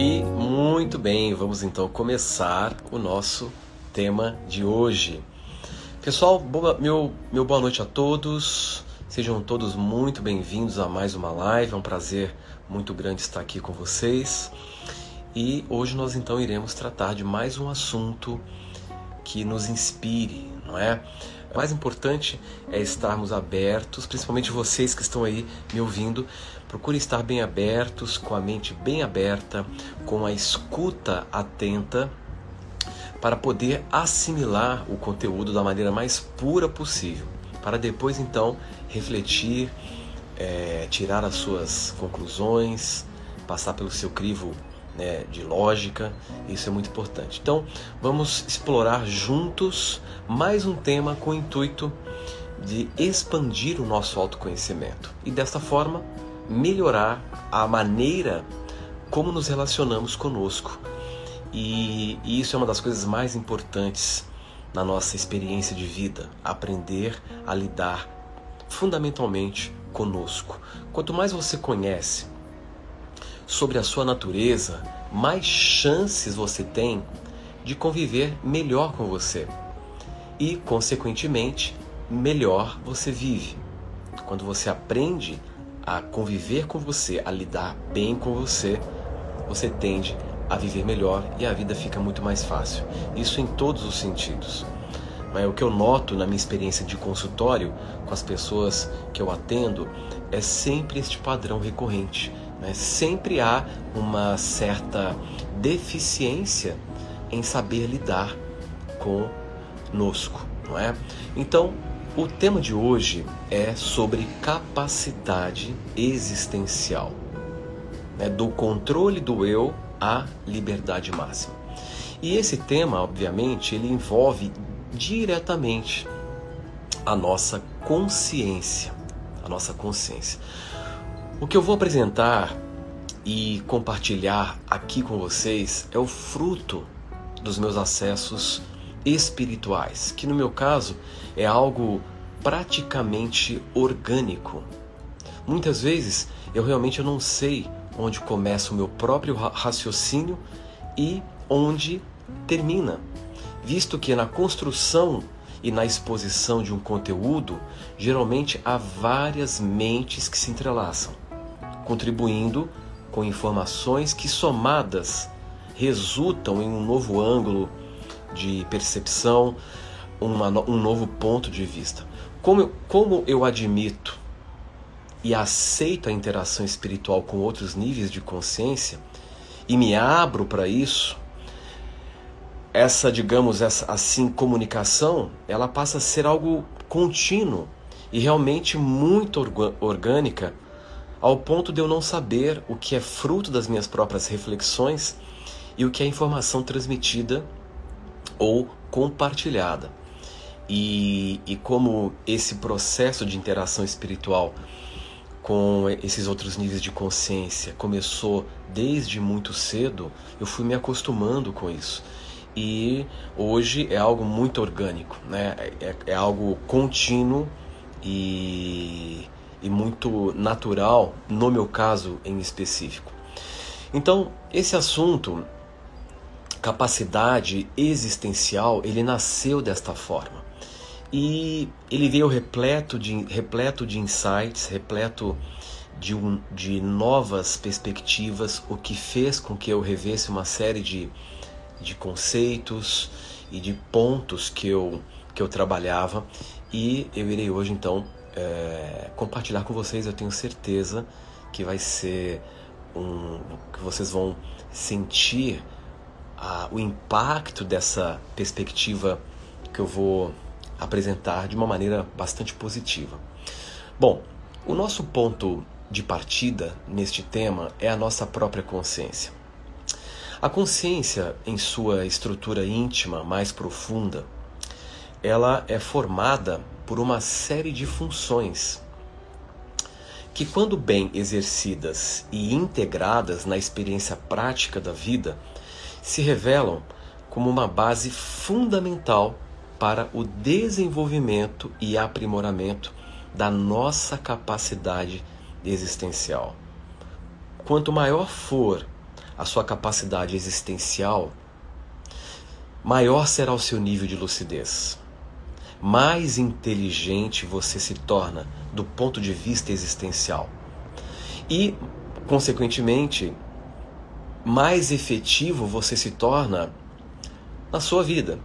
E muito bem, vamos então começar o nosso tema de hoje. Pessoal, boa, meu, meu boa noite a todos. Sejam todos muito bem-vindos a mais uma live. É um prazer muito grande estar aqui com vocês. E hoje nós então iremos tratar de mais um assunto que nos inspire, não é? O mais importante é estarmos abertos, principalmente vocês que estão aí me ouvindo. Procure estar bem abertos, com a mente bem aberta, com a escuta atenta, para poder assimilar o conteúdo da maneira mais pura possível, para depois então refletir, é, tirar as suas conclusões, passar pelo seu crivo né, de lógica, isso é muito importante. Então, vamos explorar juntos mais um tema com o intuito de expandir o nosso autoconhecimento. E desta forma melhorar a maneira como nos relacionamos conosco. E, e isso é uma das coisas mais importantes na nossa experiência de vida, aprender a lidar fundamentalmente conosco. Quanto mais você conhece sobre a sua natureza, mais chances você tem de conviver melhor com você. E, consequentemente, melhor você vive. Quando você aprende a conviver com você, a lidar bem com você, você tende a viver melhor e a vida fica muito mais fácil. Isso em todos os sentidos. Mas o que eu noto na minha experiência de consultório com as pessoas que eu atendo é sempre este padrão recorrente né? Sempre há uma certa deficiência em saber lidar conosco, não é? Então, o tema de hoje é sobre capacidade existencial, né? do controle do eu à liberdade máxima. E esse tema, obviamente, ele envolve diretamente a nossa consciência, a nossa consciência. O que eu vou apresentar e compartilhar aqui com vocês é o fruto dos meus acessos espirituais, que no meu caso é algo praticamente orgânico. Muitas vezes eu realmente não sei onde começa o meu próprio raciocínio e onde termina, visto que na construção e na exposição de um conteúdo, geralmente há várias mentes que se entrelaçam contribuindo com informações que, somadas, resultam em um novo ângulo de percepção, uma, um novo ponto de vista. Como eu, como eu admito e aceito a interação espiritual com outros níveis de consciência e me abro para isso, essa, digamos, essa assim comunicação, ela passa a ser algo contínuo e realmente muito orgânica ao ponto de eu não saber o que é fruto das minhas próprias reflexões e o que é informação transmitida ou compartilhada. E, e como esse processo de interação espiritual com esses outros níveis de consciência começou desde muito cedo, eu fui me acostumando com isso. E hoje é algo muito orgânico, né? é, é algo contínuo e e muito natural, no meu caso em específico. Então, esse assunto, capacidade existencial, ele nasceu desta forma. E ele veio repleto de, repleto de insights, repleto de, um, de novas perspectivas, o que fez com que eu revesse uma série de, de conceitos e de pontos que eu, que eu trabalhava. E eu irei hoje então é, compartilhar com vocês. Eu tenho certeza que vai ser um. que vocês vão sentir a, o impacto dessa perspectiva que eu vou apresentar de uma maneira bastante positiva. Bom, o nosso ponto de partida neste tema é a nossa própria consciência. A consciência, em sua estrutura íntima mais profunda, ela é formada por uma série de funções que, quando bem exercidas e integradas na experiência prática da vida, se revelam como uma base fundamental para o desenvolvimento e aprimoramento da nossa capacidade existencial. Quanto maior for a sua capacidade existencial, maior será o seu nível de lucidez. Mais inteligente você se torna do ponto de vista existencial. E, consequentemente, mais efetivo você se torna na sua vida.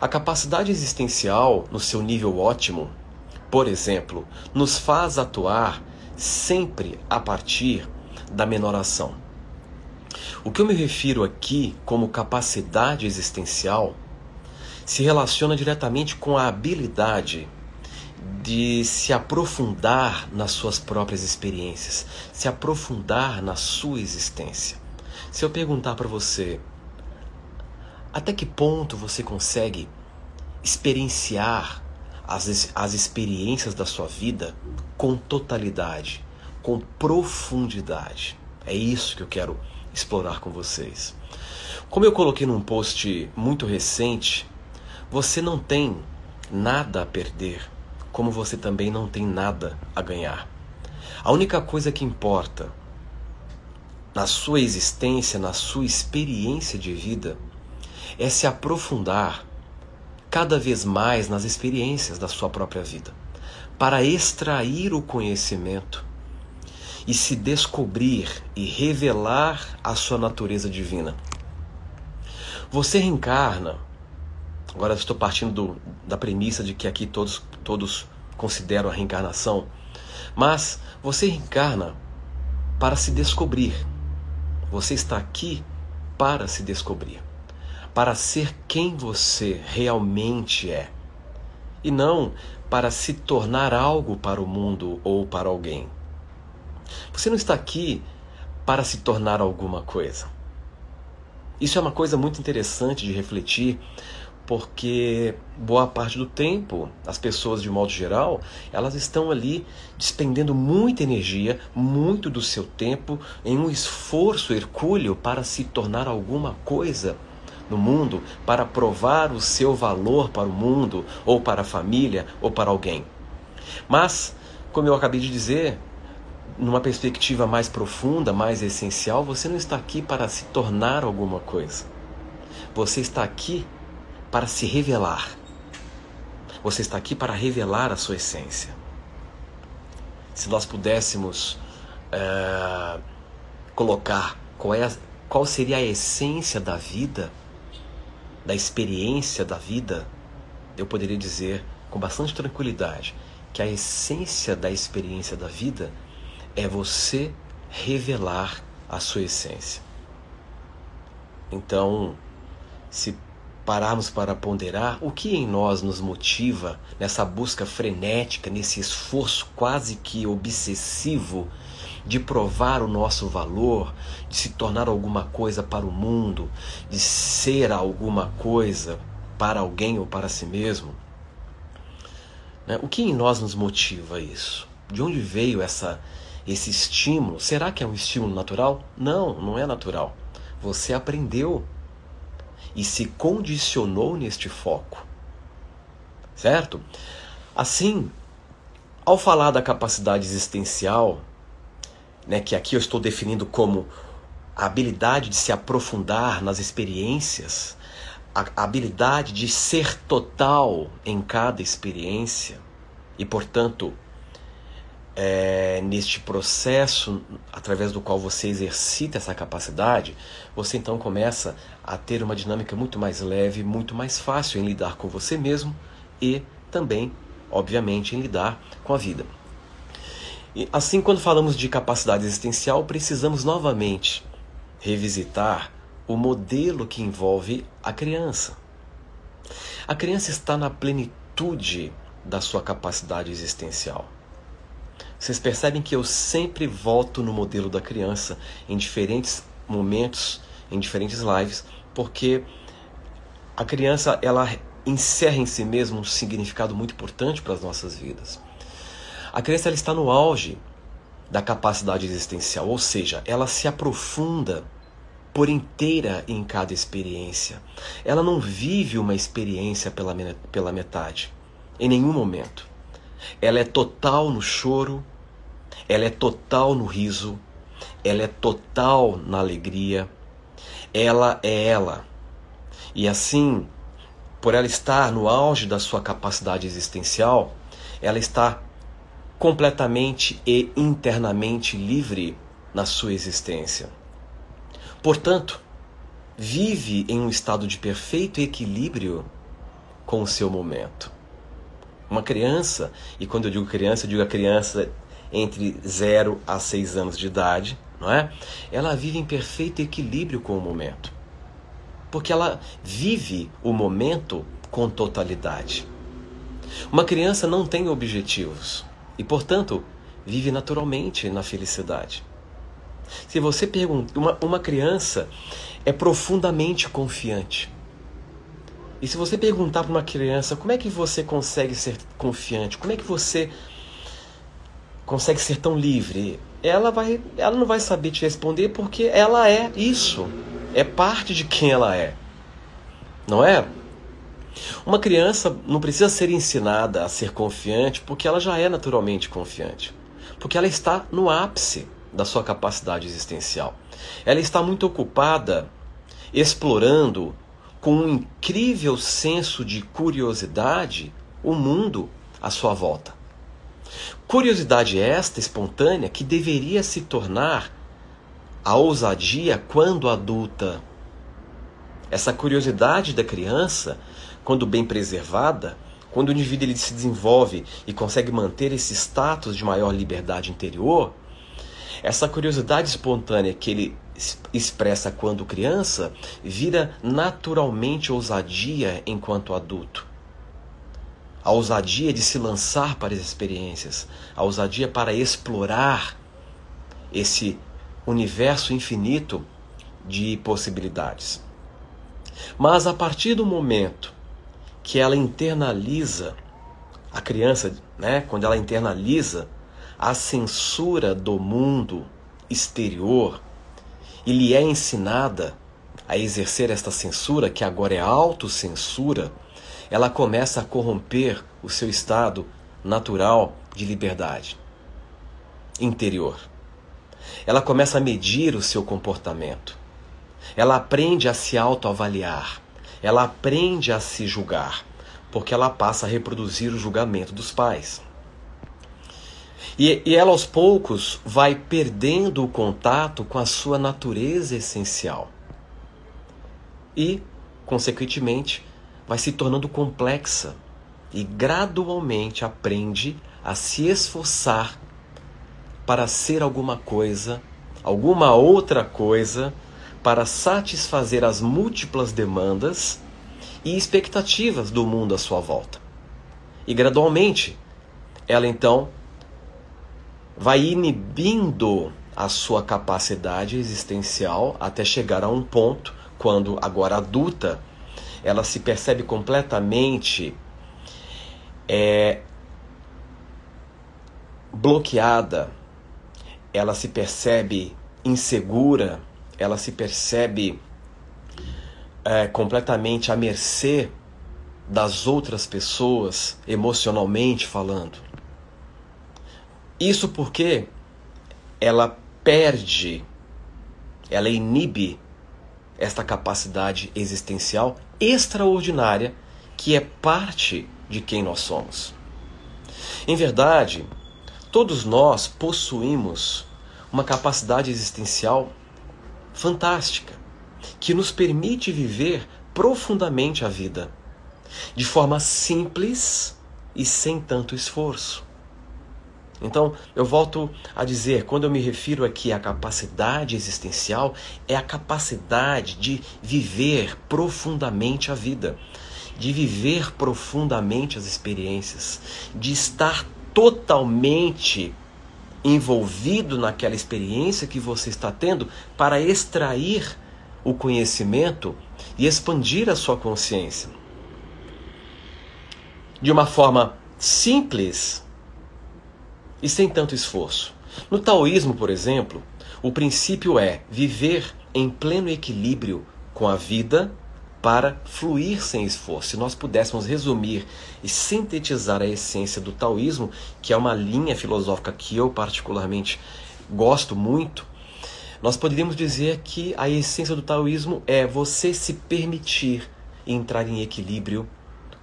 A capacidade existencial, no seu nível ótimo, por exemplo, nos faz atuar sempre a partir da menoração. O que eu me refiro aqui como capacidade existencial se relaciona diretamente com a habilidade de se aprofundar nas suas próprias experiências, se aprofundar na sua existência. Se eu perguntar para você, até que ponto você consegue experienciar as, as experiências da sua vida com totalidade, com profundidade? É isso que eu quero explorar com vocês. Como eu coloquei num post muito recente, você não tem nada a perder como você também não tem nada a ganhar. A única coisa que importa na sua existência, na sua experiência de vida, é se aprofundar cada vez mais nas experiências da sua própria vida, para extrair o conhecimento e se descobrir e revelar a sua natureza divina. Você reencarna Agora estou partindo do, da premissa de que aqui todos, todos consideram a reencarnação. Mas você reencarna para se descobrir. Você está aqui para se descobrir. Para ser quem você realmente é. E não para se tornar algo para o mundo ou para alguém. Você não está aqui para se tornar alguma coisa. Isso é uma coisa muito interessante de refletir, porque boa parte do tempo, as pessoas de modo geral, elas estão ali despendendo muita energia, muito do seu tempo em um esforço hercúleo para se tornar alguma coisa no mundo, para provar o seu valor para o mundo, ou para a família, ou para alguém. Mas, como eu acabei de dizer, numa perspectiva mais profunda, mais essencial, você não está aqui para se tornar alguma coisa. Você está aqui para se revelar. Você está aqui para revelar a sua essência. Se nós pudéssemos é, colocar qual, é a, qual seria a essência da vida, da experiência da vida, eu poderia dizer com bastante tranquilidade que a essência da experiência da vida é você revelar a sua essência. Então, se pararmos para ponderar o que em nós nos motiva nessa busca frenética, nesse esforço quase que obsessivo de provar o nosso valor, de se tornar alguma coisa para o mundo, de ser alguma coisa para alguém ou para si mesmo. Né? O que em nós nos motiva isso? De onde veio essa, esse estímulo? Será que é um estímulo natural? Não, não é natural. Você aprendeu e se condicionou neste foco. Certo? Assim, ao falar da capacidade existencial, né, que aqui eu estou definindo como a habilidade de se aprofundar nas experiências, a habilidade de ser total em cada experiência e, portanto, é, neste processo através do qual você exercita essa capacidade, você então começa a ter uma dinâmica muito mais leve, muito mais fácil em lidar com você mesmo e também, obviamente, em lidar com a vida. E assim, quando falamos de capacidade existencial, precisamos novamente revisitar o modelo que envolve a criança. A criança está na plenitude da sua capacidade existencial. Vocês percebem que eu sempre volto no modelo da criança em diferentes momentos, em diferentes lives, porque a criança ela encerra em si mesma um significado muito importante para as nossas vidas. A criança ela está no auge da capacidade existencial, ou seja, ela se aprofunda por inteira em cada experiência. Ela não vive uma experiência pela, pela metade, em nenhum momento. Ela é total no choro, ela é total no riso, ela é total na alegria, ela é ela. E assim, por ela estar no auge da sua capacidade existencial, ela está completamente e internamente livre na sua existência. Portanto, vive em um estado de perfeito equilíbrio com o seu momento. Uma criança, e quando eu digo criança, eu digo a criança entre 0 a 6 anos de idade, não é? Ela vive em perfeito equilíbrio com o momento. Porque ela vive o momento com totalidade. Uma criança não tem objetivos e, portanto, vive naturalmente na felicidade. Se você pergunta, uma, uma criança é profundamente confiante. E se você perguntar para uma criança como é que você consegue ser confiante, como é que você consegue ser tão livre, ela vai, ela não vai saber te responder porque ela é isso, é parte de quem ela é, não é? Uma criança não precisa ser ensinada a ser confiante porque ela já é naturalmente confiante, porque ela está no ápice da sua capacidade existencial. Ela está muito ocupada explorando com um incrível senso de curiosidade o mundo à sua volta. Curiosidade esta espontânea que deveria se tornar a ousadia quando adulta. Essa curiosidade da criança, quando bem preservada, quando o indivíduo ele se desenvolve e consegue manter esse status de maior liberdade interior, essa curiosidade espontânea que ele expressa quando criança vira naturalmente ousadia enquanto adulto. A ousadia de se lançar para as experiências, a ousadia para explorar esse universo infinito de possibilidades. Mas a partir do momento que ela internaliza, a criança, né, quando ela internaliza a censura do mundo exterior e lhe é ensinada a exercer esta censura, que agora é autocensura, ela começa a corromper o seu estado natural de liberdade interior. Ela começa a medir o seu comportamento. Ela aprende a se autoavaliar. Ela aprende a se julgar, porque ela passa a reproduzir o julgamento dos pais. E, e ela aos poucos vai perdendo o contato com a sua natureza essencial. E, consequentemente, vai se tornando complexa e gradualmente aprende a se esforçar para ser alguma coisa, alguma outra coisa, para satisfazer as múltiplas demandas e expectativas do mundo à sua volta. E gradualmente, ela então vai inibindo a sua capacidade existencial até chegar a um ponto quando agora adulta ela se percebe completamente é, bloqueada, ela se percebe insegura, ela se percebe é, completamente à mercê das outras pessoas, emocionalmente falando. Isso porque ela perde, ela inibe esta capacidade existencial extraordinária que é parte de quem nós somos. Em verdade, todos nós possuímos uma capacidade existencial fantástica que nos permite viver profundamente a vida de forma simples e sem tanto esforço. Então, eu volto a dizer, quando eu me refiro aqui à capacidade existencial, é a capacidade de viver profundamente a vida, de viver profundamente as experiências, de estar totalmente envolvido naquela experiência que você está tendo para extrair o conhecimento e expandir a sua consciência. De uma forma simples, e sem tanto esforço. No taoísmo, por exemplo, o princípio é viver em pleno equilíbrio com a vida para fluir sem esforço. Se nós pudéssemos resumir e sintetizar a essência do taoísmo, que é uma linha filosófica que eu particularmente gosto muito, Nós poderíamos dizer que a essência do taoísmo é você se permitir entrar em equilíbrio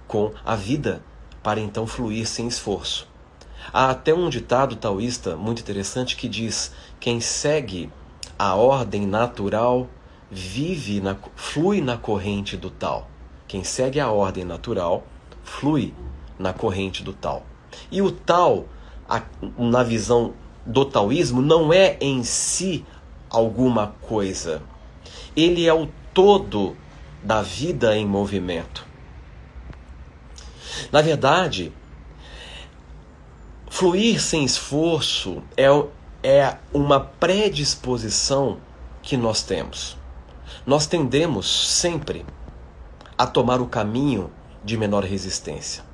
com a vida para então fluir sem esforço. Há até um ditado taoísta muito interessante que diz: quem segue a ordem natural vive na, flui na corrente do tal. Quem segue a ordem natural flui na corrente do tal. E o tal, a, na visão do taoísmo, não é em si alguma coisa. Ele é o todo da vida em movimento. Na verdade, fluir sem esforço é, é uma predisposição que nós temos. Nós tendemos sempre a tomar o caminho de menor resistência.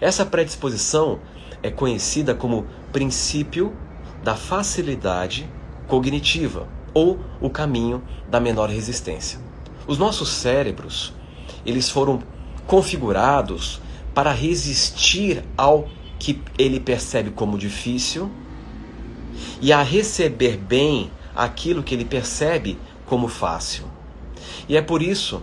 Essa predisposição é conhecida como princípio da facilidade cognitiva ou o caminho da menor resistência. Os nossos cérebros, eles foram configurados para resistir ao que ele percebe como difícil e a receber bem aquilo que ele percebe como fácil. E é por isso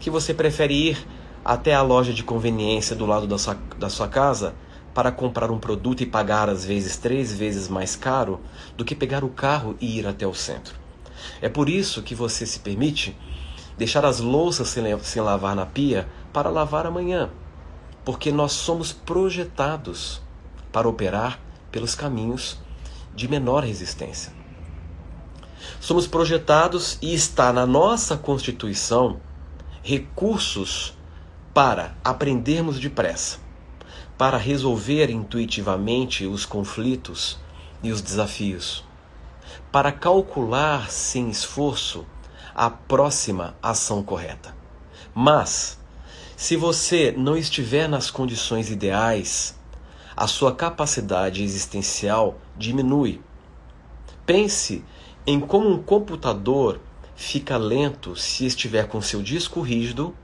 que você prefere ir até a loja de conveniência do lado da sua, da sua casa para comprar um produto e pagar às vezes três vezes mais caro do que pegar o carro e ir até o centro. É por isso que você se permite deixar as louças sem, sem lavar na pia para lavar amanhã, porque nós somos projetados para operar pelos caminhos de menor resistência. Somos projetados e está na nossa constituição recursos para aprendermos depressa, para resolver intuitivamente os conflitos e os desafios, para calcular sem esforço a próxima ação correta. Mas, se você não estiver nas condições ideais, a sua capacidade existencial diminui. Pense em como um computador fica lento se estiver com seu disco rígido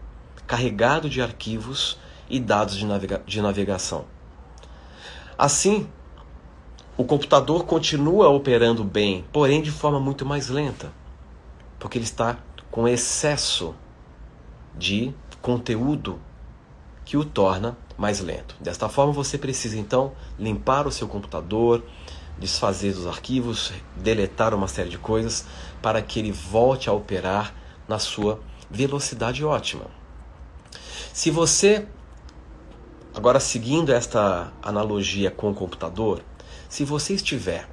carregado de arquivos e dados de, navega de navegação. Assim, o computador continua operando bem, porém de forma muito mais lenta, porque ele está com excesso de conteúdo que o torna mais lento. Desta forma, você precisa então limpar o seu computador, desfazer os arquivos, deletar uma série de coisas para que ele volte a operar na sua velocidade ótima. Se você, agora seguindo esta analogia com o computador, se você estiver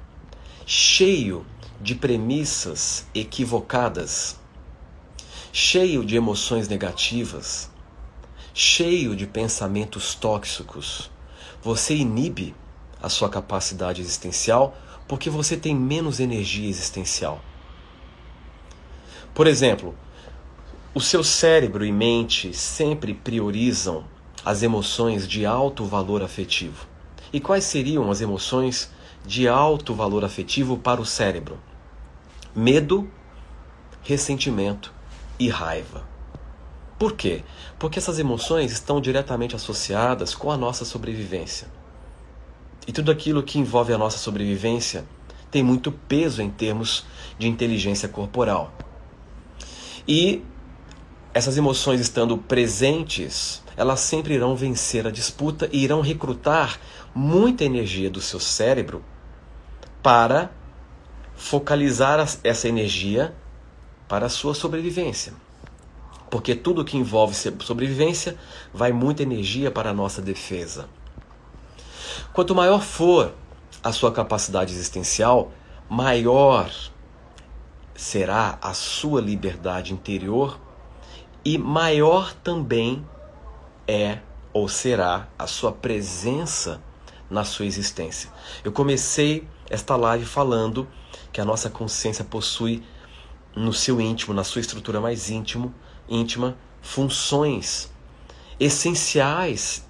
cheio de premissas equivocadas, cheio de emoções negativas, cheio de pensamentos tóxicos, você inibe a sua capacidade existencial porque você tem menos energia existencial. Por exemplo, o seu cérebro e mente sempre priorizam as emoções de alto valor afetivo. E quais seriam as emoções de alto valor afetivo para o cérebro? Medo, ressentimento e raiva. Por quê? Porque essas emoções estão diretamente associadas com a nossa sobrevivência. E tudo aquilo que envolve a nossa sobrevivência tem muito peso em termos de inteligência corporal. E essas emoções estando presentes, elas sempre irão vencer a disputa e irão recrutar muita energia do seu cérebro para focalizar essa energia para a sua sobrevivência. Porque tudo que envolve sobrevivência vai muita energia para a nossa defesa. Quanto maior for a sua capacidade existencial, maior será a sua liberdade interior e maior também é ou será a sua presença na sua existência. Eu comecei esta live falando que a nossa consciência possui no seu íntimo, na sua estrutura mais íntimo, íntima, funções essenciais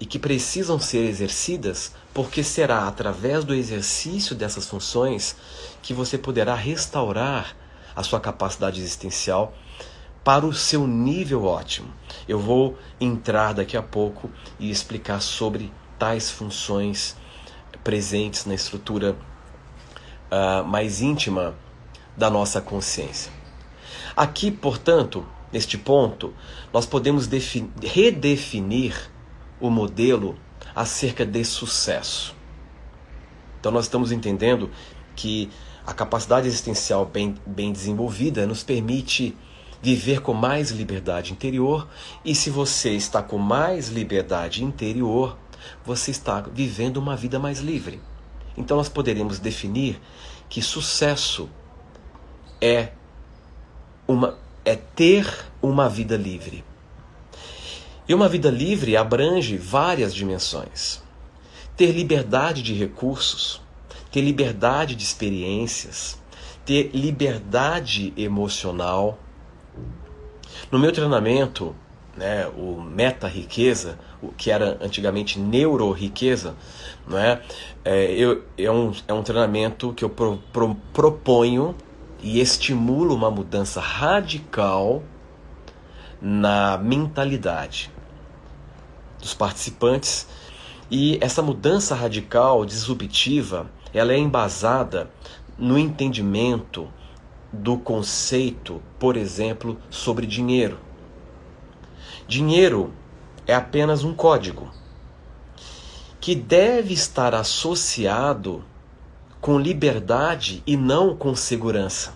e que precisam ser exercidas, porque será através do exercício dessas funções que você poderá restaurar a sua capacidade existencial para o seu nível ótimo. Eu vou entrar daqui a pouco e explicar sobre tais funções presentes na estrutura uh, mais íntima da nossa consciência. Aqui, portanto, neste ponto, nós podemos redefinir o modelo acerca de sucesso. Então, nós estamos entendendo que a capacidade existencial bem, bem desenvolvida nos permite viver com mais liberdade interior, e se você está com mais liberdade interior, você está vivendo uma vida mais livre. Então nós poderíamos definir que sucesso é uma é ter uma vida livre. E uma vida livre abrange várias dimensões. Ter liberdade de recursos, ter liberdade de experiências, ter liberdade emocional. No meu treinamento, né, o meta riqueza, o que era antigamente neuro riqueza, né, é, eu, é, um, é um treinamento que eu pro, pro, proponho e estimulo uma mudança radical na mentalidade dos participantes e essa mudança radical, disruptiva, ela é embasada no entendimento do conceito, por exemplo, sobre dinheiro. Dinheiro é apenas um código que deve estar associado com liberdade e não com segurança.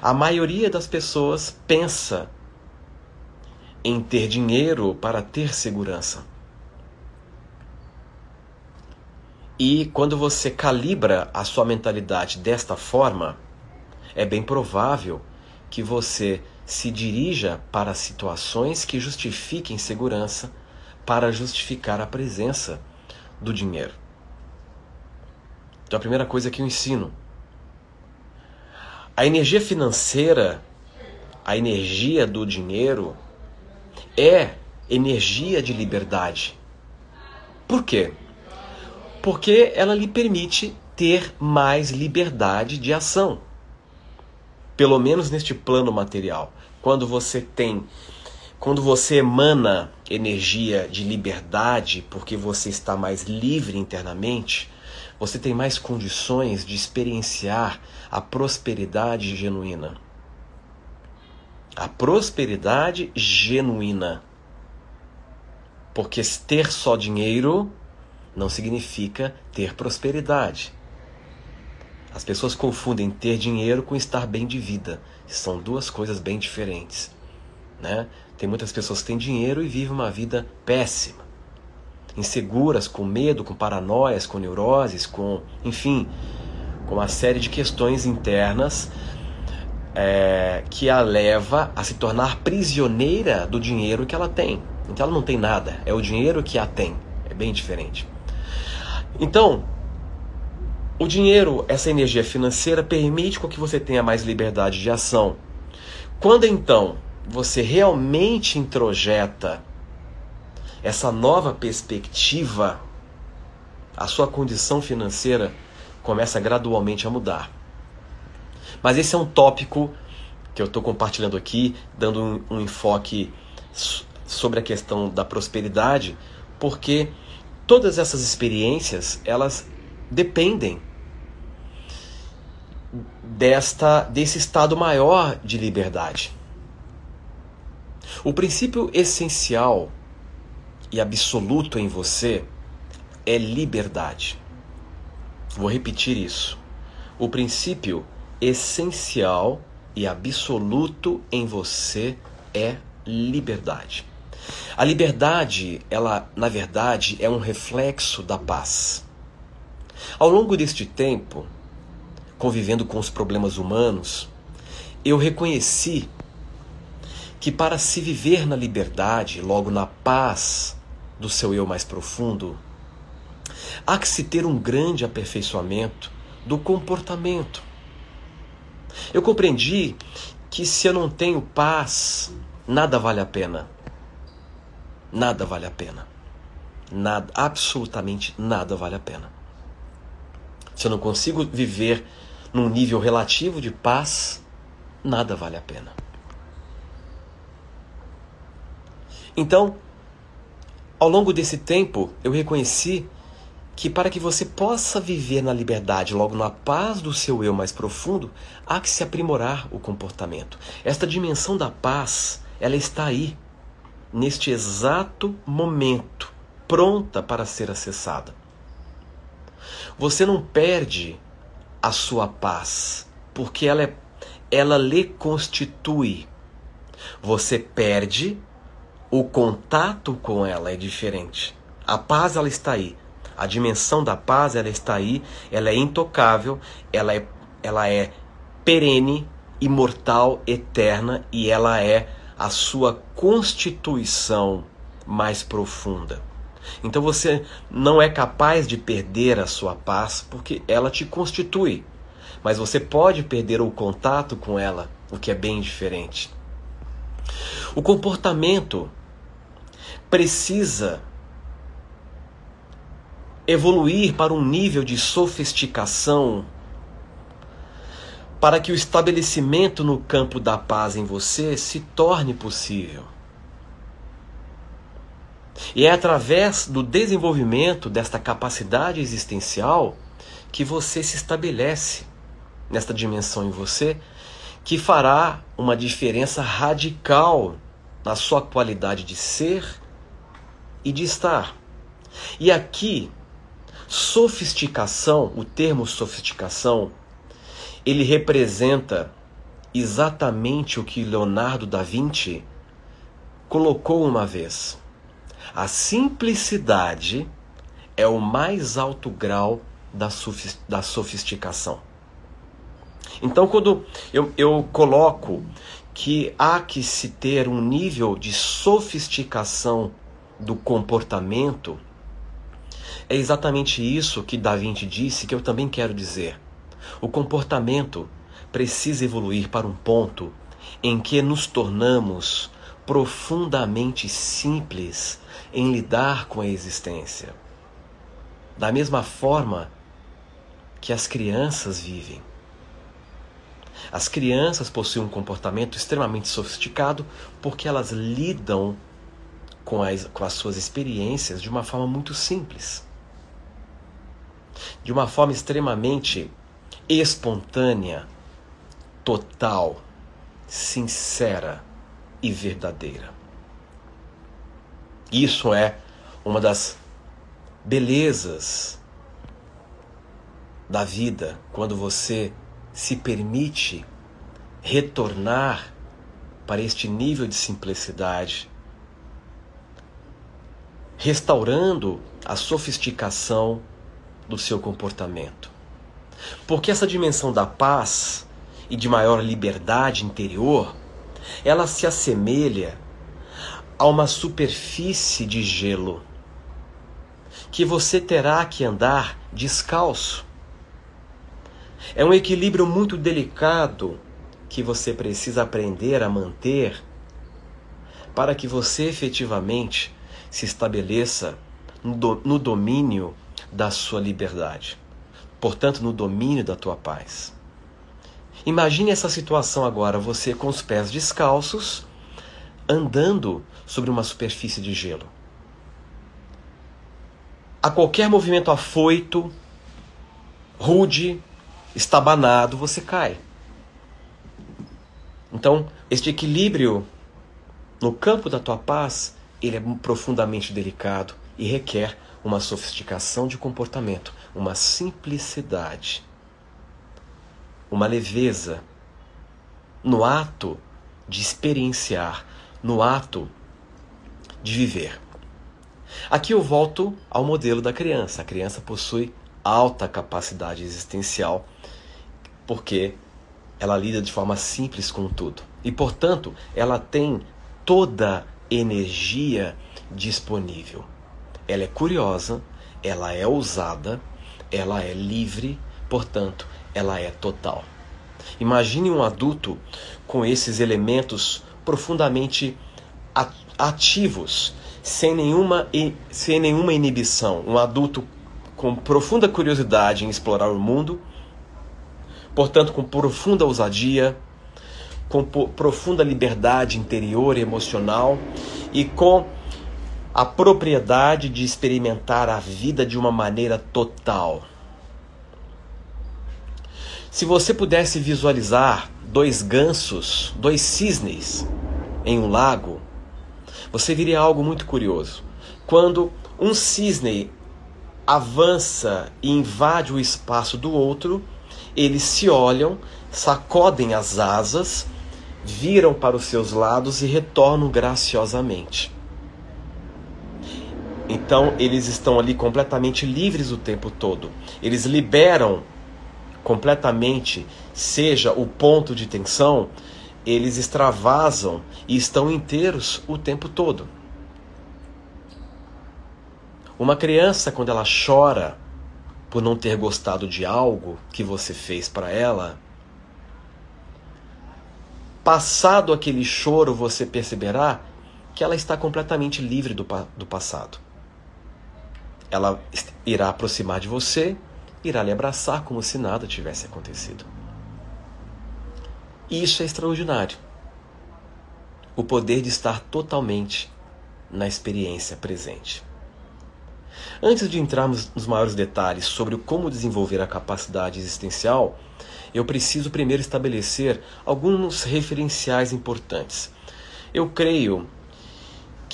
A maioria das pessoas pensa em ter dinheiro para ter segurança. E quando você calibra a sua mentalidade desta forma, é bem provável que você se dirija para situações que justifiquem segurança para justificar a presença do dinheiro. Então a primeira coisa que eu ensino, a energia financeira, a energia do dinheiro é energia de liberdade. Por quê? porque ela lhe permite ter mais liberdade de ação. Pelo menos neste plano material. Quando você tem, quando você emana energia de liberdade, porque você está mais livre internamente, você tem mais condições de experienciar a prosperidade genuína. A prosperidade genuína. Porque ter só dinheiro não significa ter prosperidade. As pessoas confundem ter dinheiro com estar bem de vida. São duas coisas bem diferentes. Né? Tem muitas pessoas que têm dinheiro e vivem uma vida péssima. Inseguras, com medo, com paranoias, com neuroses, com, enfim, com uma série de questões internas é, que a leva a se tornar prisioneira do dinheiro que ela tem. Então ela não tem nada, é o dinheiro que a tem. É bem diferente. Então, o dinheiro, essa energia financeira, permite com que você tenha mais liberdade de ação. Quando então você realmente introjeta essa nova perspectiva, a sua condição financeira começa gradualmente a mudar. Mas esse é um tópico que eu estou compartilhando aqui, dando um, um enfoque sobre a questão da prosperidade, porque todas essas experiências, elas dependem desta desse estado maior de liberdade. O princípio essencial e absoluto em você é liberdade. Vou repetir isso. O princípio essencial e absoluto em você é liberdade. A liberdade, ela, na verdade, é um reflexo da paz. Ao longo deste tempo, convivendo com os problemas humanos, eu reconheci que para se viver na liberdade, logo na paz do seu eu mais profundo, há que se ter um grande aperfeiçoamento do comportamento. Eu compreendi que se eu não tenho paz, nada vale a pena nada vale a pena. Nada, absolutamente nada vale a pena. Se eu não consigo viver num nível relativo de paz, nada vale a pena. Então, ao longo desse tempo, eu reconheci que para que você possa viver na liberdade, logo na paz do seu eu mais profundo, há que se aprimorar o comportamento. Esta dimensão da paz, ela está aí, neste exato momento, pronta para ser acessada. Você não perde a sua paz, porque ela, é, ela lhe constitui. Você perde o contato com ela é diferente. A paz ela está aí. A dimensão da paz ela está aí, ela é intocável, ela é, ela é perene, imortal, eterna e ela é a sua constituição mais profunda. Então você não é capaz de perder a sua paz porque ela te constitui. Mas você pode perder o contato com ela, o que é bem diferente. O comportamento precisa evoluir para um nível de sofisticação para que o estabelecimento no campo da paz em você se torne possível. E é através do desenvolvimento desta capacidade existencial que você se estabelece nesta dimensão em você, que fará uma diferença radical na sua qualidade de ser e de estar. E aqui, sofisticação, o termo sofisticação, ele representa exatamente o que Leonardo da Vinci colocou uma vez. A simplicidade é o mais alto grau da, da sofisticação. Então, quando eu, eu coloco que há que se ter um nível de sofisticação do comportamento, é exatamente isso que Da Vinci disse que eu também quero dizer. O comportamento precisa evoluir para um ponto em que nos tornamos profundamente simples em lidar com a existência. Da mesma forma que as crianças vivem. As crianças possuem um comportamento extremamente sofisticado porque elas lidam com as, com as suas experiências de uma forma muito simples. De uma forma extremamente espontânea, total, sincera e verdadeira. Isso é uma das belezas da vida quando você se permite retornar para este nível de simplicidade, restaurando a sofisticação do seu comportamento. Porque essa dimensão da paz e de maior liberdade interior, ela se assemelha a uma superfície de gelo que você terá que andar descalço. É um equilíbrio muito delicado que você precisa aprender a manter para que você efetivamente se estabeleça no domínio da sua liberdade, portanto, no domínio da tua paz. Imagine essa situação agora, você com os pés descalços, andando sobre uma superfície de gelo. A qualquer movimento afoito, rude, estabanado, você cai. Então, este equilíbrio no campo da tua paz, ele é profundamente delicado e requer uma sofisticação de comportamento, uma simplicidade, uma leveza no ato de experienciar, no ato de viver. Aqui eu volto ao modelo da criança. A criança possui alta capacidade existencial porque ela lida de forma simples com tudo. E, portanto, ela tem toda energia disponível. Ela é curiosa, ela é ousada, ela é livre, portanto, ela é total. Imagine um adulto com esses elementos profundamente ativos, sem nenhuma, sem nenhuma inibição. Um adulto com profunda curiosidade em explorar o mundo, portanto, com profunda ousadia, com profunda liberdade interior e emocional e com a propriedade de experimentar a vida de uma maneira total. Se você pudesse visualizar dois gansos, dois cisnes em um lago, você viria algo muito curioso. Quando um cisne avança e invade o espaço do outro, eles se olham, sacodem as asas, viram para os seus lados e retornam graciosamente. Então eles estão ali completamente livres o tempo todo. Eles liberam completamente, seja o ponto de tensão, eles extravasam e estão inteiros o tempo todo. Uma criança, quando ela chora por não ter gostado de algo que você fez para ela, passado aquele choro, você perceberá que ela está completamente livre do, do passado. Ela irá aproximar de você, irá lhe abraçar como se nada tivesse acontecido. Isso é extraordinário. O poder de estar totalmente na experiência presente. Antes de entrarmos nos maiores detalhes sobre como desenvolver a capacidade existencial, eu preciso primeiro estabelecer alguns referenciais importantes. Eu creio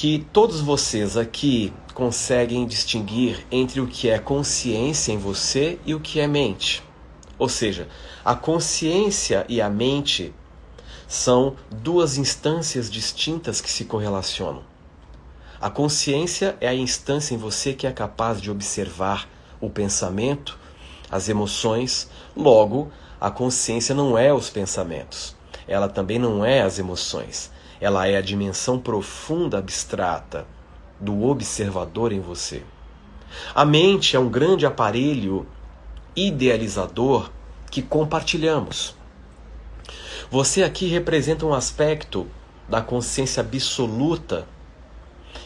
que todos vocês aqui conseguem distinguir entre o que é consciência em você e o que é mente. Ou seja, a consciência e a mente são duas instâncias distintas que se correlacionam. A consciência é a instância em você que é capaz de observar o pensamento, as emoções, logo, a consciência não é os pensamentos, ela também não é as emoções, ela é a dimensão profunda abstrata do observador em você. A mente é um grande aparelho idealizador que compartilhamos. Você aqui representa um aspecto da consciência absoluta,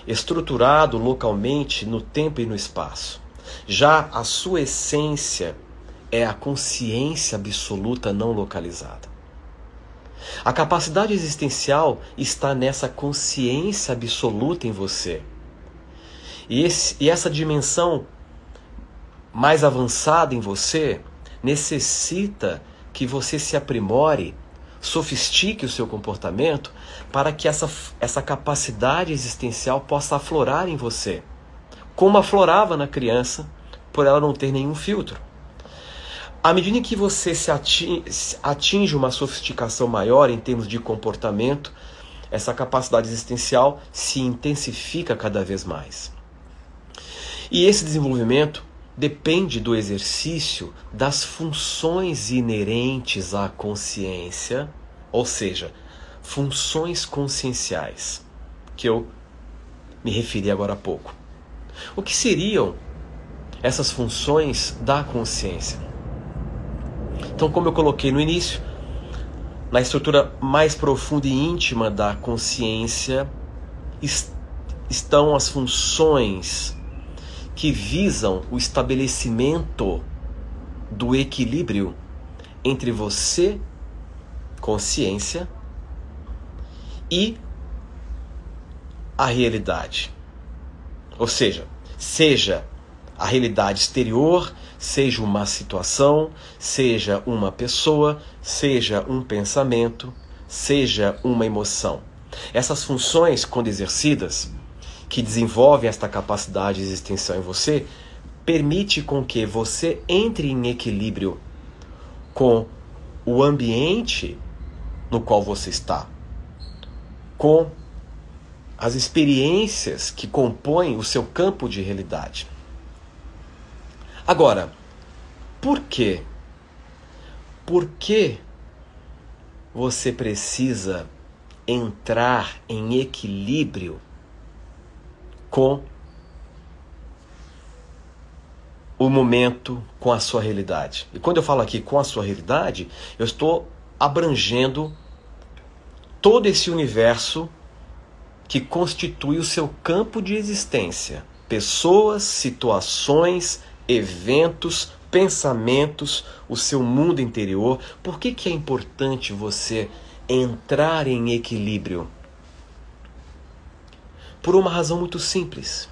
estruturado localmente no tempo e no espaço. Já a sua essência é a consciência absoluta não localizada. A capacidade existencial está nessa consciência absoluta em você. E, esse, e essa dimensão mais avançada em você necessita que você se aprimore, sofistique o seu comportamento para que essa, essa capacidade existencial possa aflorar em você, como aflorava na criança, por ela não ter nenhum filtro. À medida que você se atinge, uma sofisticação maior em termos de comportamento, essa capacidade existencial se intensifica cada vez mais. E esse desenvolvimento depende do exercício das funções inerentes à consciência, ou seja, funções conscienciais, que eu me referi agora há pouco. O que seriam essas funções da consciência? Então, como eu coloquei no início, na estrutura mais profunda e íntima da consciência est estão as funções que visam o estabelecimento do equilíbrio entre você, consciência, e a realidade. Ou seja, seja a realidade exterior, seja uma situação, seja uma pessoa, seja um pensamento, seja uma emoção. Essas funções, quando exercidas, que desenvolvem esta capacidade existencial em você, permite com que você entre em equilíbrio com o ambiente no qual você está, com as experiências que compõem o seu campo de realidade. Agora, por quê? Por que você precisa entrar em equilíbrio com o momento, com a sua realidade? E quando eu falo aqui com a sua realidade, eu estou abrangendo todo esse universo que constitui o seu campo de existência. Pessoas, situações, eventos, pensamentos, o seu mundo interior. Por que, que é importante você entrar em equilíbrio? Por uma razão muito simples.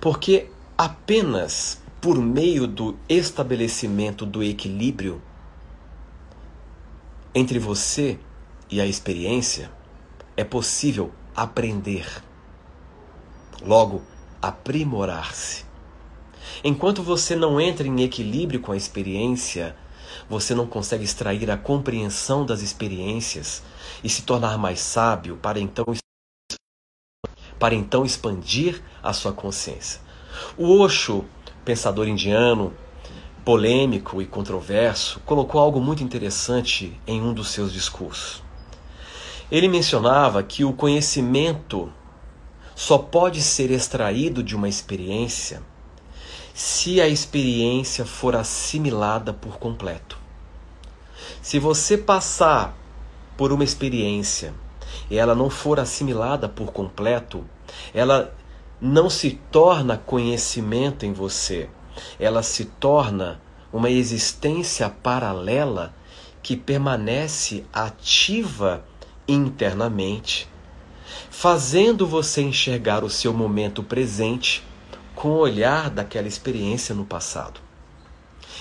Porque apenas por meio do estabelecimento do equilíbrio entre você e a experiência é possível aprender. Logo, aprimorar-se. Enquanto você não entra em equilíbrio com a experiência, você não consegue extrair a compreensão das experiências e se tornar mais sábio para então para então expandir a sua consciência. O Osho, pensador indiano, polêmico e controverso, colocou algo muito interessante em um dos seus discursos. Ele mencionava que o conhecimento só pode ser extraído de uma experiência se a experiência for assimilada por completo. Se você passar por uma experiência e ela não for assimilada por completo, ela não se torna conhecimento em você, ela se torna uma existência paralela que permanece ativa internamente, fazendo você enxergar o seu momento presente com o olhar daquela experiência no passado.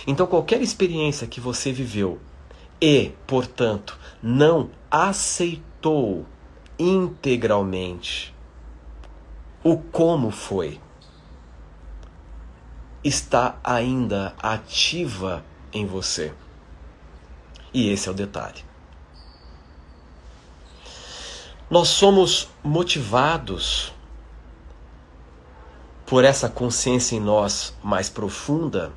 Então, qualquer experiência que você viveu e, portanto, não aceitou integralmente o como foi, está ainda ativa em você. E esse é o detalhe. Nós somos motivados por essa consciência em nós mais profunda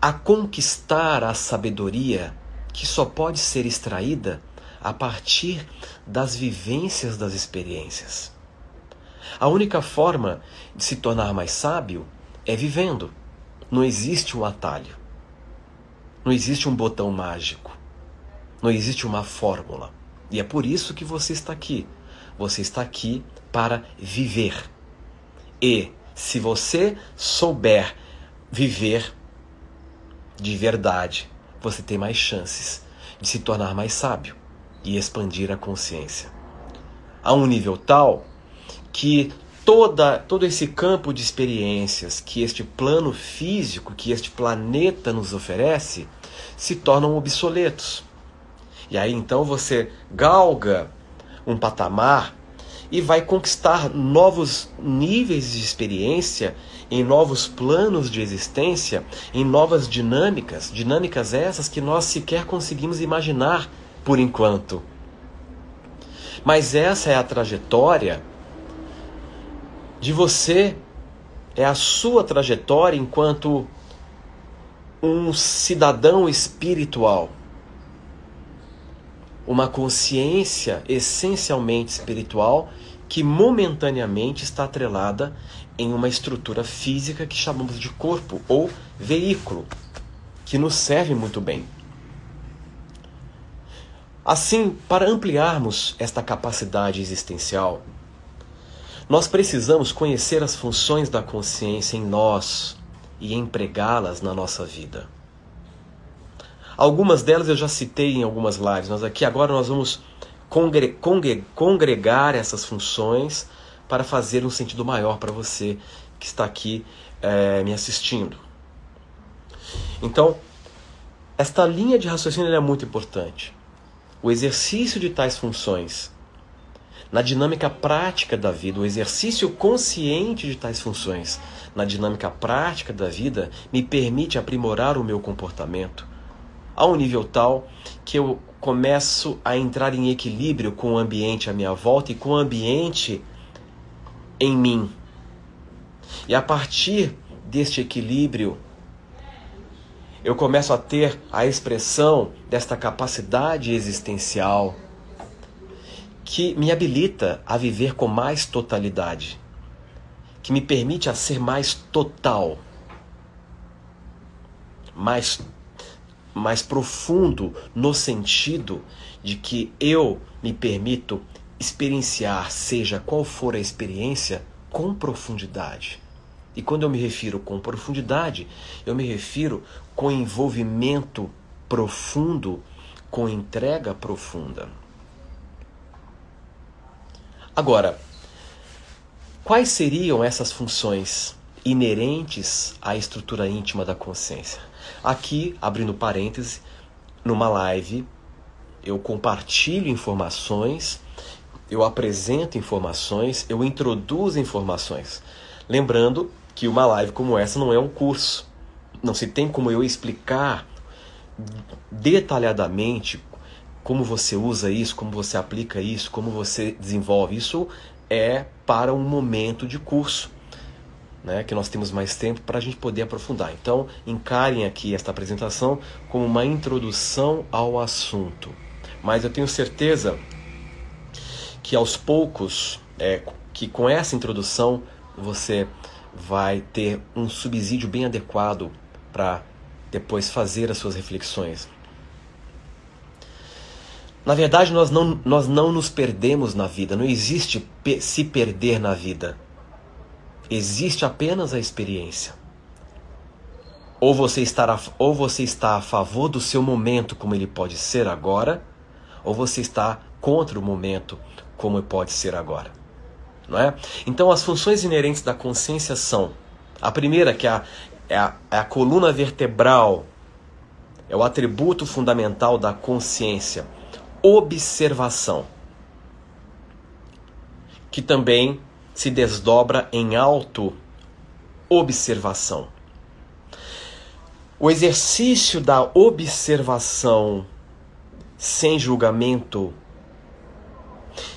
a conquistar a sabedoria que só pode ser extraída a partir das vivências das experiências. A única forma de se tornar mais sábio é vivendo. Não existe um atalho. Não existe um botão mágico. Não existe uma fórmula. E é por isso que você está aqui. Você está aqui para viver. E se você souber viver de verdade, você tem mais chances de se tornar mais sábio e expandir a consciência. A um nível tal que toda, todo esse campo de experiências que este plano físico, que este planeta nos oferece, se tornam obsoletos. E aí então você galga um patamar e vai conquistar novos níveis de experiência em novos planos de existência, em novas dinâmicas, dinâmicas essas que nós sequer conseguimos imaginar por enquanto. Mas essa é a trajetória de você, é a sua trajetória enquanto um cidadão espiritual uma consciência essencialmente espiritual que momentaneamente está atrelada em uma estrutura física que chamamos de corpo ou veículo, que nos serve muito bem. Assim, para ampliarmos esta capacidade existencial, nós precisamos conhecer as funções da consciência em nós e empregá-las na nossa vida. Algumas delas eu já citei em algumas lives, mas aqui agora nós vamos congre congre congregar essas funções para fazer um sentido maior para você que está aqui é, me assistindo. Então, esta linha de raciocínio é muito importante. O exercício de tais funções na dinâmica prática da vida, o exercício consciente de tais funções na dinâmica prática da vida me permite aprimorar o meu comportamento, a um nível tal que eu começo a entrar em equilíbrio com o ambiente à minha volta e com o ambiente em mim. E a partir deste equilíbrio, eu começo a ter a expressão desta capacidade existencial que me habilita a viver com mais totalidade, que me permite a ser mais total, mais mais profundo no sentido de que eu me permito experienciar, seja qual for a experiência, com profundidade. E quando eu me refiro com profundidade, eu me refiro com envolvimento profundo, com entrega profunda. Agora, quais seriam essas funções inerentes à estrutura íntima da consciência? Aqui, abrindo parênteses, numa live, eu compartilho informações, eu apresento informações, eu introduzo informações. Lembrando que uma live como essa não é um curso. Não se tem como eu explicar detalhadamente como você usa isso, como você aplica isso, como você desenvolve. Isso é para um momento de curso, né, que nós temos mais tempo para a gente poder aprofundar. Então, encarem aqui esta apresentação como uma introdução ao assunto. Mas eu tenho certeza que aos poucos, é, que com essa introdução você vai ter um subsídio bem adequado para depois fazer as suas reflexões. Na verdade, nós não, nós não nos perdemos na vida, não existe se perder na vida. Existe apenas a experiência. Ou você, está a, ou você está a favor do seu momento como ele pode ser agora, ou você está contra o momento como pode ser agora. Não é? Então, as funções inerentes da consciência são: a primeira, que é a, é a, é a coluna vertebral, é o atributo fundamental da consciência, observação, que também se desdobra em auto-observação. O exercício da observação sem julgamento,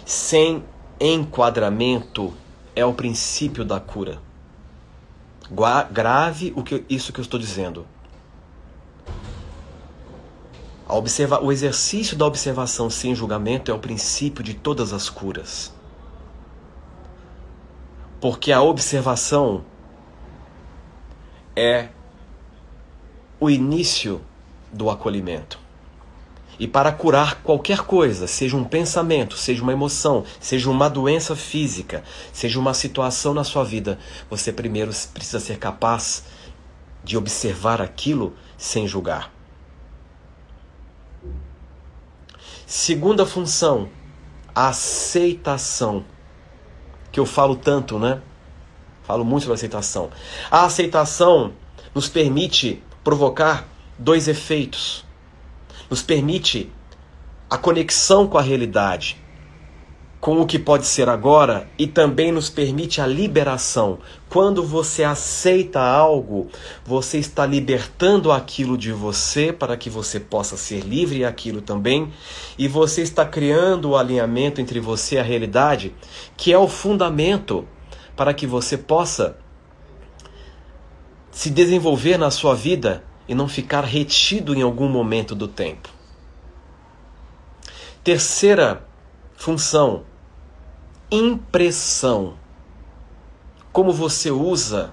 sem enquadramento, é o princípio da cura. Grave o que, isso que eu estou dizendo. O exercício da observação sem julgamento é o princípio de todas as curas. Porque a observação é o início do acolhimento. E para curar qualquer coisa, seja um pensamento, seja uma emoção, seja uma doença física, seja uma situação na sua vida, você primeiro precisa ser capaz de observar aquilo sem julgar. Segunda função, aceitação. Que eu falo tanto, né? Falo muito sobre aceitação. A aceitação nos permite provocar dois efeitos nos permite a conexão com a realidade, com o que pode ser agora e também nos permite a liberação. Quando você aceita algo, você está libertando aquilo de você para que você possa ser livre aquilo também, e você está criando o alinhamento entre você e a realidade, que é o fundamento para que você possa se desenvolver na sua vida e não ficar retido em algum momento do tempo. Terceira função, impressão. Como você usa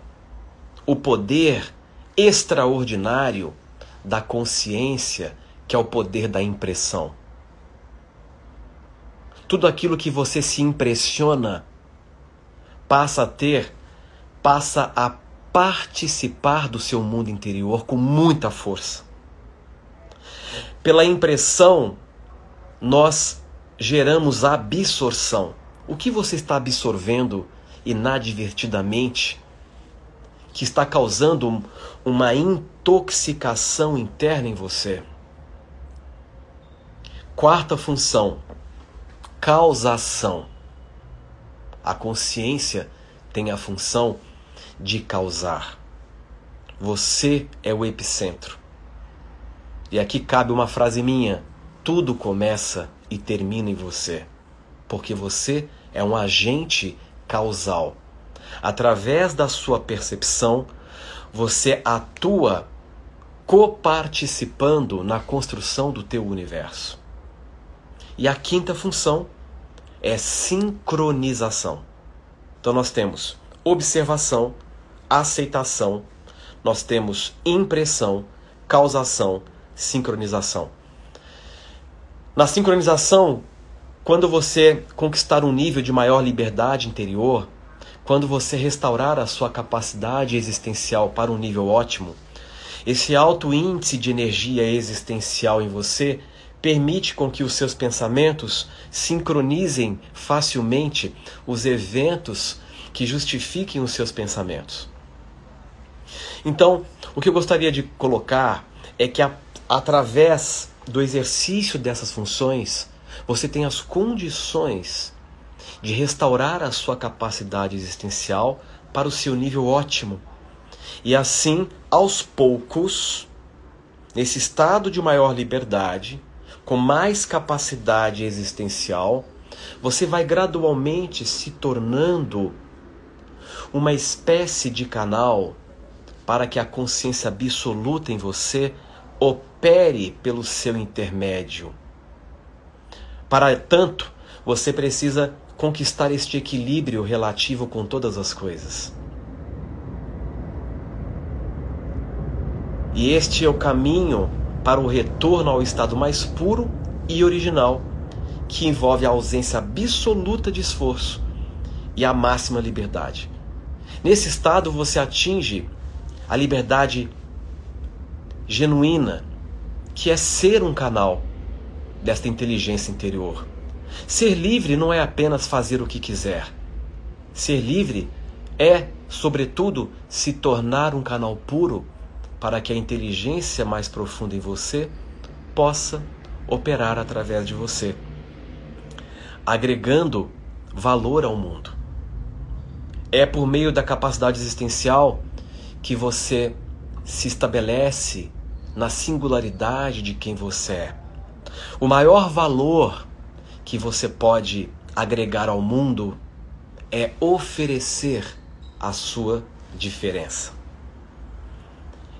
o poder extraordinário da consciência, que é o poder da impressão. Tudo aquilo que você se impressiona passa a ter, passa a participar do seu mundo interior com muita força. Pela impressão, nós geramos absorção. O que você está absorvendo inadvertidamente que está causando uma intoxicação interna em você? Quarta função: causação. A consciência tem a função de causar. Você é o epicentro. E aqui cabe uma frase minha: tudo começa e termina em você, porque você é um agente causal. Através da sua percepção, você atua coparticipando na construção do teu universo. E a quinta função é sincronização. Então nós temos observação, aceitação, nós temos impressão, causação, sincronização. Na sincronização, quando você conquistar um nível de maior liberdade interior, quando você restaurar a sua capacidade existencial para um nível ótimo, esse alto índice de energia existencial em você permite com que os seus pensamentos sincronizem facilmente os eventos que justifiquem os seus pensamentos. Então, o que eu gostaria de colocar é que a, através do exercício dessas funções, você tem as condições de restaurar a sua capacidade existencial para o seu nível ótimo. E assim, aos poucos, nesse estado de maior liberdade, com mais capacidade existencial, você vai gradualmente se tornando uma espécie de canal para que a consciência absoluta em você opere pelo seu intermédio. Para tanto, você precisa conquistar este equilíbrio relativo com todas as coisas. E este é o caminho para o retorno ao estado mais puro e original, que envolve a ausência absoluta de esforço e a máxima liberdade. Nesse estado você atinge a liberdade genuína, que é ser um canal desta inteligência interior. Ser livre não é apenas fazer o que quiser. Ser livre é, sobretudo, se tornar um canal puro para que a inteligência mais profunda em você possa operar através de você, agregando valor ao mundo. É por meio da capacidade existencial que você se estabelece na singularidade de quem você é. O maior valor que você pode agregar ao mundo é oferecer a sua diferença.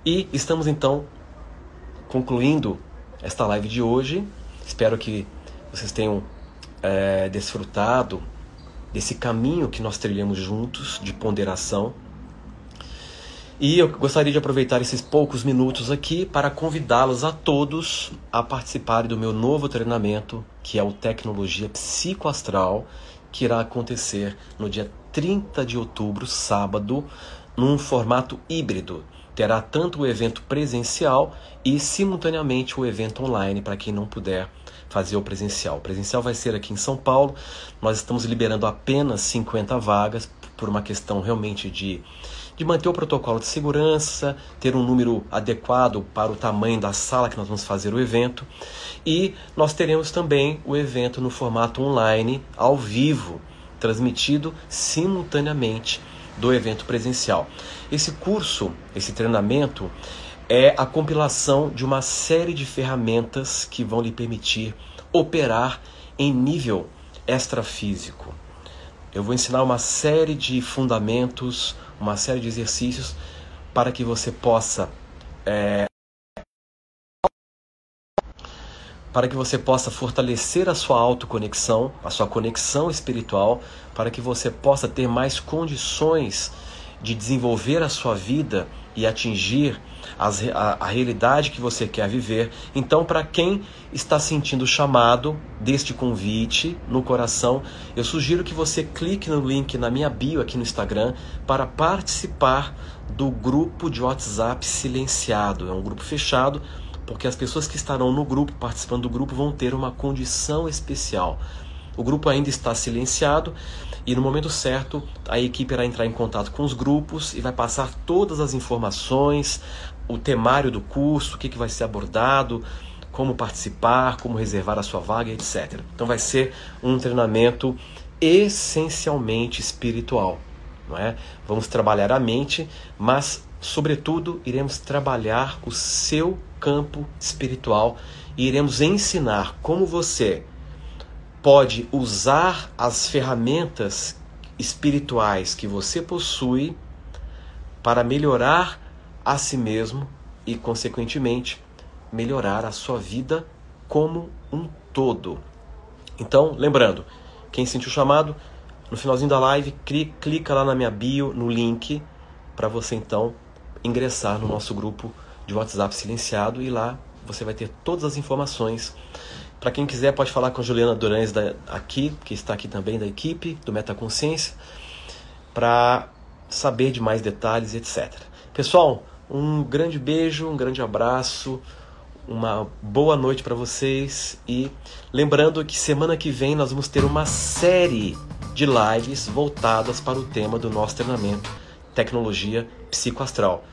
E estamos então concluindo esta live de hoje. Espero que vocês tenham é, desfrutado desse caminho que nós trilhamos juntos de ponderação e eu gostaria de aproveitar esses poucos minutos aqui para convidá-los a todos a participarem do meu novo treinamento, que é o Tecnologia Psicoastral, que irá acontecer no dia 30 de outubro, sábado, num formato híbrido. Terá tanto o evento presencial e simultaneamente o evento online para quem não puder fazer o presencial. O presencial vai ser aqui em São Paulo. Nós estamos liberando apenas 50 vagas por uma questão realmente de de manter o protocolo de segurança, ter um número adequado para o tamanho da sala que nós vamos fazer o evento. E nós teremos também o evento no formato online, ao vivo, transmitido simultaneamente do evento presencial. Esse curso, esse treinamento, é a compilação de uma série de ferramentas que vão lhe permitir operar em nível extrafísico. Eu vou ensinar uma série de fundamentos, uma série de exercícios para que você possa é, para que você possa fortalecer a sua autoconexão, a sua conexão espiritual, para que você possa ter mais condições de desenvolver a sua vida e atingir as, a, a realidade que você quer viver. Então, para quem está sentindo o chamado deste convite no coração, eu sugiro que você clique no link na minha bio aqui no Instagram para participar do grupo de WhatsApp silenciado. É um grupo fechado, porque as pessoas que estarão no grupo, participando do grupo, vão ter uma condição especial. O grupo ainda está silenciado e no momento certo a equipe irá entrar em contato com os grupos e vai passar todas as informações, o temário do curso, o que, que vai ser abordado, como participar, como reservar a sua vaga, etc. Então vai ser um treinamento essencialmente espiritual, não é? Vamos trabalhar a mente, mas sobretudo iremos trabalhar o seu campo espiritual e iremos ensinar como você pode usar as ferramentas espirituais que você possui para melhorar a si mesmo e, consequentemente, melhorar a sua vida como um todo. Então, lembrando, quem sentiu o chamado, no finalzinho da live, clica lá na minha bio, no link, para você então ingressar no nosso grupo de WhatsApp silenciado e lá você vai ter todas as informações para quem quiser, pode falar com a Juliana Durães da, aqui, que está aqui também da equipe do Metaconsciência, para saber de mais detalhes, etc. Pessoal, um grande beijo, um grande abraço, uma boa noite para vocês e lembrando que semana que vem nós vamos ter uma série de lives voltadas para o tema do nosso treinamento Tecnologia Psicoastral.